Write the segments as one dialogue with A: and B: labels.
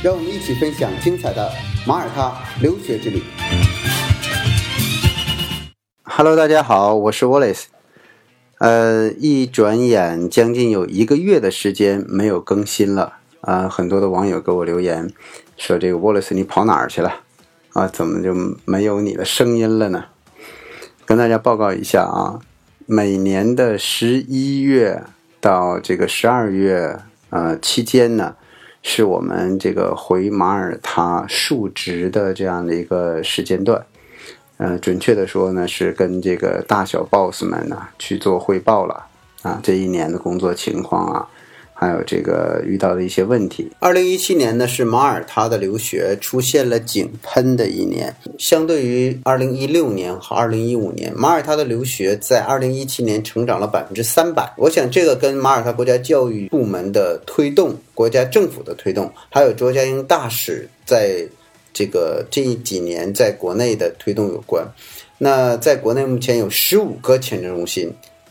A: 让我们一起分享精彩的马耳他留学之旅。Hello，大家好，我是 Wallace。呃，一转眼将近有一个月的时间没有更新了啊、很多的网友给我留言说：“这个 Wallace 你跑哪儿去了？啊，怎么就没有你的声音了呢？”跟大家报告一下啊，每年的十一月到这个十二月呃期间呢，是我们这个回马耳他述职的这样的一个时间段。呃，准确的说呢，是跟这个大小 boss 们呢去做汇报了啊，这一年的工作情况啊，还有这个遇到的一些问题。二零一七年呢，是马耳他的留学出现了井喷的一年，相对于二零一六年和二零一五年，马耳他的留学在二零一七年成长了百分之三百。我想这个跟马耳他国家教育部门的推动、国家政府的推动，还有卓家英大使在这个这几年在国内的推动有关。那在国内目前有十五个签证中心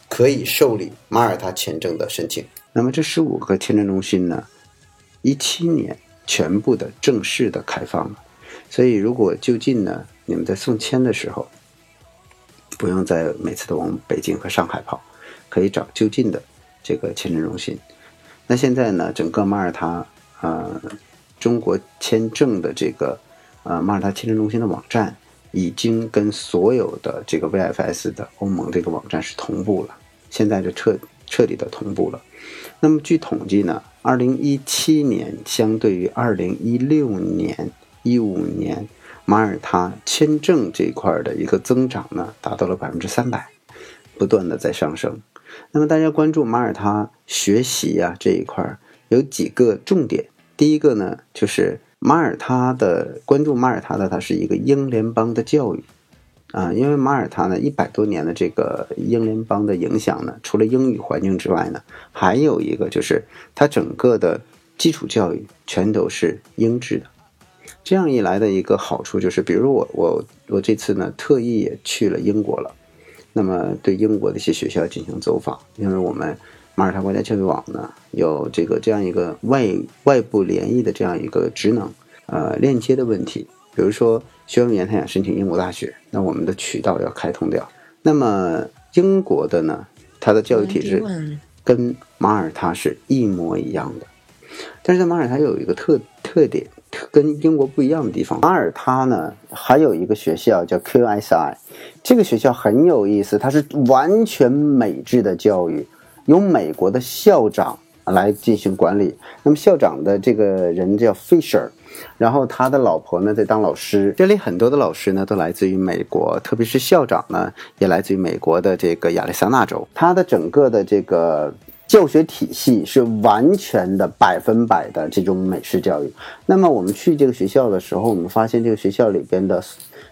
A: 可以受理马耳他签证的申请。那么这十五个签证中心呢，一七年全部的正式的开放了。所以如果就近呢，你们在送签的时候，不用再每次都往北京和上海跑，可以找就近的这个签证中心。那现在呢，整个马耳他呃中国签证的这个呃马耳他签证中心的网站，已经跟所有的这个 VFS 的欧盟这个网站是同步了，现在就彻彻底的同步了。那么据统计呢，二零一七年相对于二零一六年、一五年，马耳他签证这一块的一个增长呢，达到了百分之三百，不断的在上升。那么大家关注马耳他学习呀、这一块儿有几个重点。第一个呢，就是马耳他的关注马耳他的，它是一个英联邦的教育啊，因为马耳他呢一百多年的这个英联邦的影响呢，除了英语环境之外呢，还有一个就是它整个的基础教育全都是英制的。这样一来的一个好处就是，比如我我我这次呢特意也去了英国了，那么对英国的一些学校进行走访，因为我们马耳他国家教育网呢有这个这样一个外外部联谊的这样一个职能，呃链接的问题，比如说学员员他想申请英国大学，那我们的渠道要开通掉。那么英国的呢，它的教育体制跟马耳他是一模一样的，但是在马耳他有一个特特点，跟英国不一样的地方。马耳他呢还有一个学校叫 QSI，这个学校很有意思，它是完全美制的教育，由美国的校长来进行管理。那么校长的这个人叫 Fisher，然后他的老婆呢在当老师。这里很多的老师呢都来自于美国，特别是校长呢也来自于美国的这个亚利桑那州。他的整个的这个教学体系是完全的百分百的这种美式教育。那么我们去这个学校的时候，我们发现这个学校里边的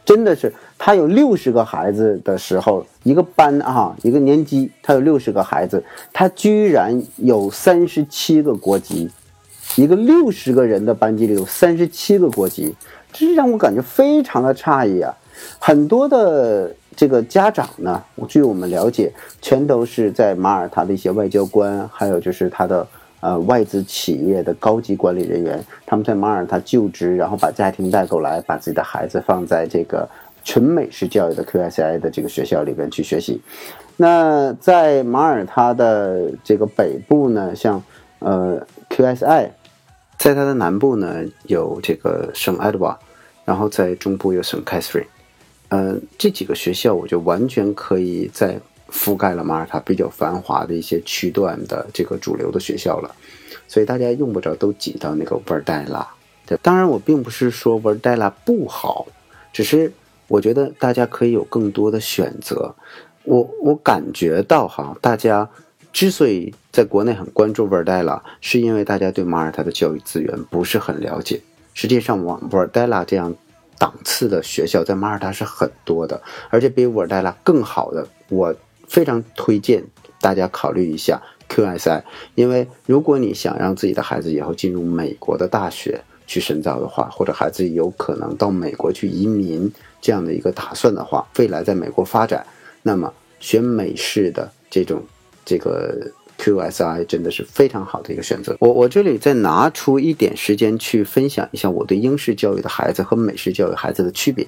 A: 真的是，他有六十个孩子的时候，一个班啊，一个年级，他有六十个孩子，他居然有三十七个国籍，一个六十个人的班级里有三十七个国籍，这是让我感觉非常的诧异啊！很多的这个家长呢，据我们了解，全都是在马耳他的一些外交官，还有就是他的呃外资企业的高级管理人员，他们在马耳他就职，然后把家庭带过来，把自己的孩子放在这个纯美式教育的 QSI 的这个学校里边去学习。那在马耳他的这个北部呢，像呃 QSI，在它的南部呢有这个圣埃德瓦，然后在中部有圣凯瑟琳。呃，这几个学校我就完全可以在覆盖了马耳他比较繁华的一些区段的这个主流的学校了，所以大家用不着都挤到那个维尔代拉。对，当然我并不是说维尔代拉不好，只是我觉得大家可以有更多的选择。我我感觉到哈，大家之所以在国内很关注维尔代拉，是因为大家对马耳他的教育资源不是很了解。实际上，往沃尔代拉这样档次的学校在马耳他是很多的，而且比沃尔代拉更好的，我非常推荐大家考虑一下 QSI，因为如果你想让自己的孩子以后进入美国的大学去深造的话，或者孩子有可能到美国去移民这样的一个打算的话，未来在美国发展，那么选美式的这种这个。QSI 真的是非常好的一个选择。我我这里再拿出一点时间去分享一下我对英式教育的孩子和美式教育孩子的区别。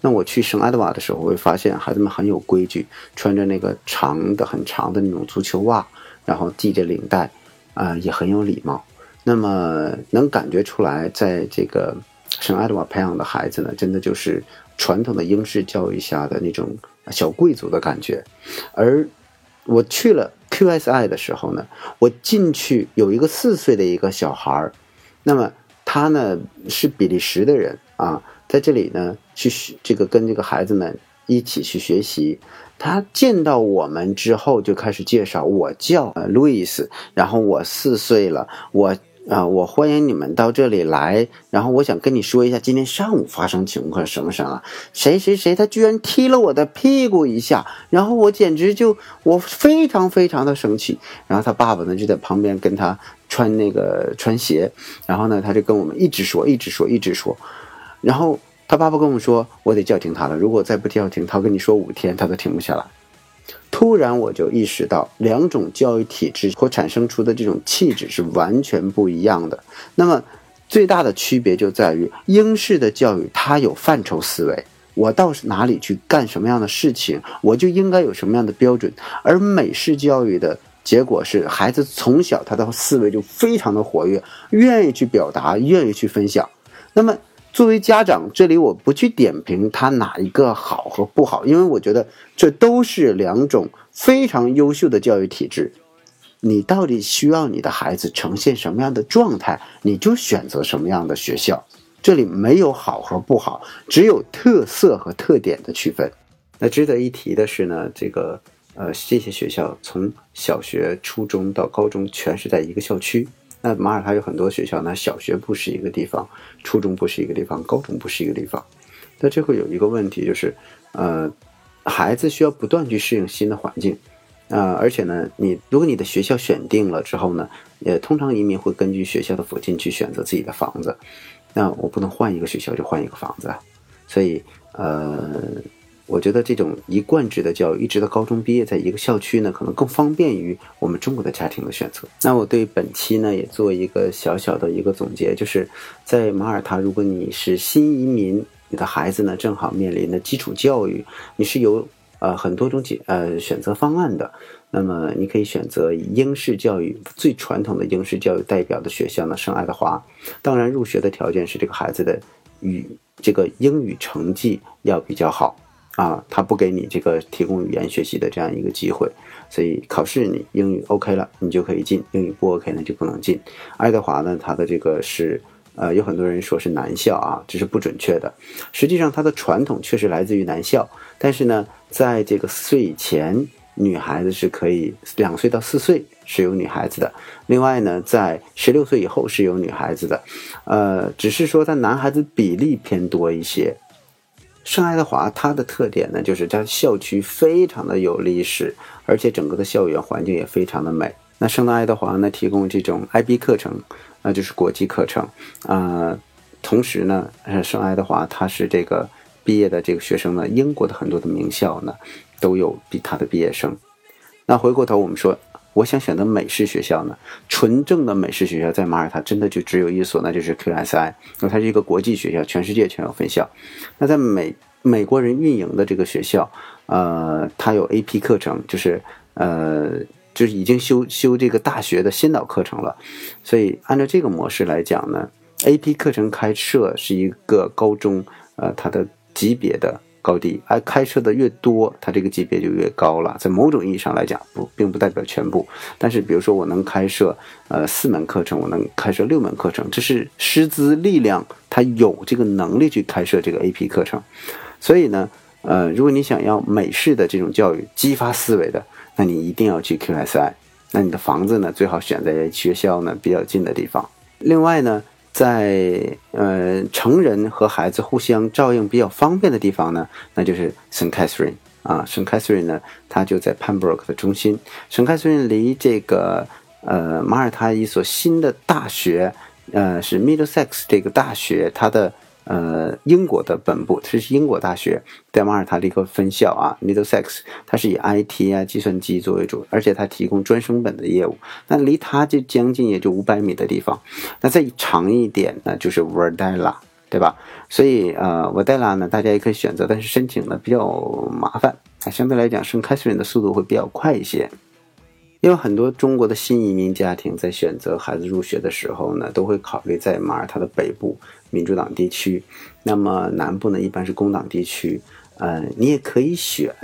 A: 那我去圣埃德瓦的时候，我会发现孩子们很有规矩，穿着那个长的很长的那种足球袜，然后系着领带，啊，也很有礼貌。那么能感觉出来，在这个圣埃德瓦培养的孩子呢，真的就是传统的英式教育下的那种小贵族的感觉。而我去了。QSI 的时候呢，我进去有一个四岁的一个小孩儿，那么他呢是比利时的人啊，在这里呢去学这个跟这个孩子们一起去学习。他见到我们之后就开始介绍，我叫路易斯，然后我四岁了，我。啊，我欢迎你们到这里来。然后我想跟你说一下，今天上午发生情况什么什么？谁谁谁，他居然踢了我的屁股一下，然后我简直就我非常非常的生气。然后他爸爸呢就在旁边跟他穿那个穿鞋，然后呢他就跟我们一直说，一直说，一直说。然后他爸爸跟我们说，我得叫停他了，如果再不叫停，他跟你说五天他都停不下来。突然我就意识到，两种教育体制所产生出的这种气质是完全不一样的。那么最大的区别就在于，英式的教育它有范畴思维，我到哪里去干什么样的事情，我就应该有什么样的标准；而美式教育的结果是，孩子从小他的思维就非常的活跃，愿意去表达，愿意去分享。那么。作为家长，这里我不去点评他哪一个好和不好，因为我觉得这都是两种非常优秀的教育体制。你到底需要你的孩子呈现什么样的状态，你就选择什么样的学校。这里没有好和不好，只有特色和特点的区分。那值得一提的是呢，这个呃这些学校从小学、初中到高中全是在一个校区。那马耳他有很多学校，那小学不是一个地方，初中不是一个地方，高中不是一个地方。那这会有一个问题，就是，呃，孩子需要不断去适应新的环境，啊，而且呢，你如果你的学校选定了之后呢，也通常移民会根据学校的附近去选择自己的房子。那我不能换一个学校就换一个房子，所以，呃。我觉得这种一贯制的教育，一直到高中毕业，在一个校区呢，可能更方便于我们中国的家庭的选择。那我对本期呢，也做一个小小的一个总结，就是在马耳他，如果你是新移民，你的孩子呢正好面临的基础教育，你是有呃很多种解呃选择方案的。那么你可以选择以英式教育最传统的英式教育代表的学校呢，圣爱德华。当然，入学的条件是这个孩子的语这个英语成绩要比较好。啊，他不给你这个提供语言学习的这样一个机会，所以考试你英语 OK 了，你就可以进；英语不 OK 呢，就不能进。爱德华呢，他的这个是，呃，有很多人说是男校啊，这是不准确的。实际上，它的传统确实来自于男校，但是呢，在这个四岁以前，女孩子是可以两岁到四岁是有女孩子的。另外呢，在十六岁以后是有女孩子的，呃，只是说他男孩子比例偏多一些。圣爱德华它的特点呢，就是它校区非常的有历史，而且整个的校园环境也非常的美。那圣爱德华呢，提供这种 IB 课程，那就是国际课程啊。同时呢，圣爱德华它是这个毕业的这个学生呢，英国的很多的名校呢，都有比他的毕业生。那回过头我们说。我想选择美式学校呢，纯正的美式学校在马耳他真的就只有一所，那就是 QSI，那它是一个国际学校，全世界全有分校。那在美美国人运营的这个学校，呃，它有 AP 课程，就是呃，就是已经修修这个大学的先导课程了。所以按照这个模式来讲呢，AP 课程开设是一个高中，呃，它的级别的。高低，而开设的越多，它这个级别就越高了。在某种意义上来讲，不并不代表全部。但是，比如说我能开设呃四门课程，我能开设六门课程，这是师资力量，它有这个能力去开设这个 AP 课程。所以呢，呃，如果你想要美式的这种教育，激发思维的，那你一定要去 QSI。那你的房子呢，最好选在学校呢比较近的地方。另外呢。在呃成人和孩子互相照应比较方便的地方呢，那就是 St. Catherine 啊，St. Catherine 呢，它就在 Pembroke 的中心。St. Catherine 离这个呃马耳他一所新的大学，呃是 Middlesex 这个大学，它的。呃，英国的本部，这是英国大学在马耳他的一个分校啊，Middlesex，它是以 IT 啊、计算机作为主，而且它提供专升本的业务。那离它就将近也就五百米的地方。那再长一点呢，就是 v e r d a l a 对吧？所以呃 v e r d a l a 呢，大家也可以选择，但是申请呢比较麻烦啊，相对来讲，升 Catherine 的速度会比较快一些。因为很多中国的新移民家庭在选择孩子入学的时候呢，都会考虑在马耳他的北部。民主党地区，那么南部呢一般是工党地区，呃，你也可以选，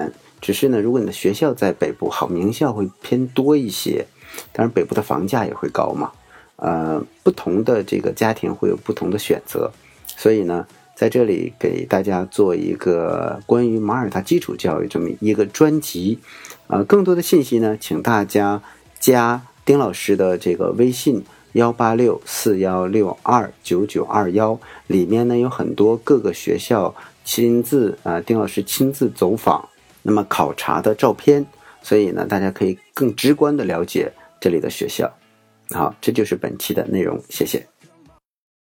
A: 只是呢，如果你的学校在北部，好名校会偏多一些，当然北部的房价也会高嘛，呃，不同的这个家庭会有不同的选择，所以呢，在这里给大家做一个关于马耳他基础教育这么一个专辑，呃，更多的信息呢，请大家加丁老师的这个微信。幺八六四幺六二九九二幺里面呢有很多各个学校亲自啊丁老师亲自走访，那么考察的照片，所以呢大家可以更直观的了解这里的学校。好，这就是本期的内容，谢谢。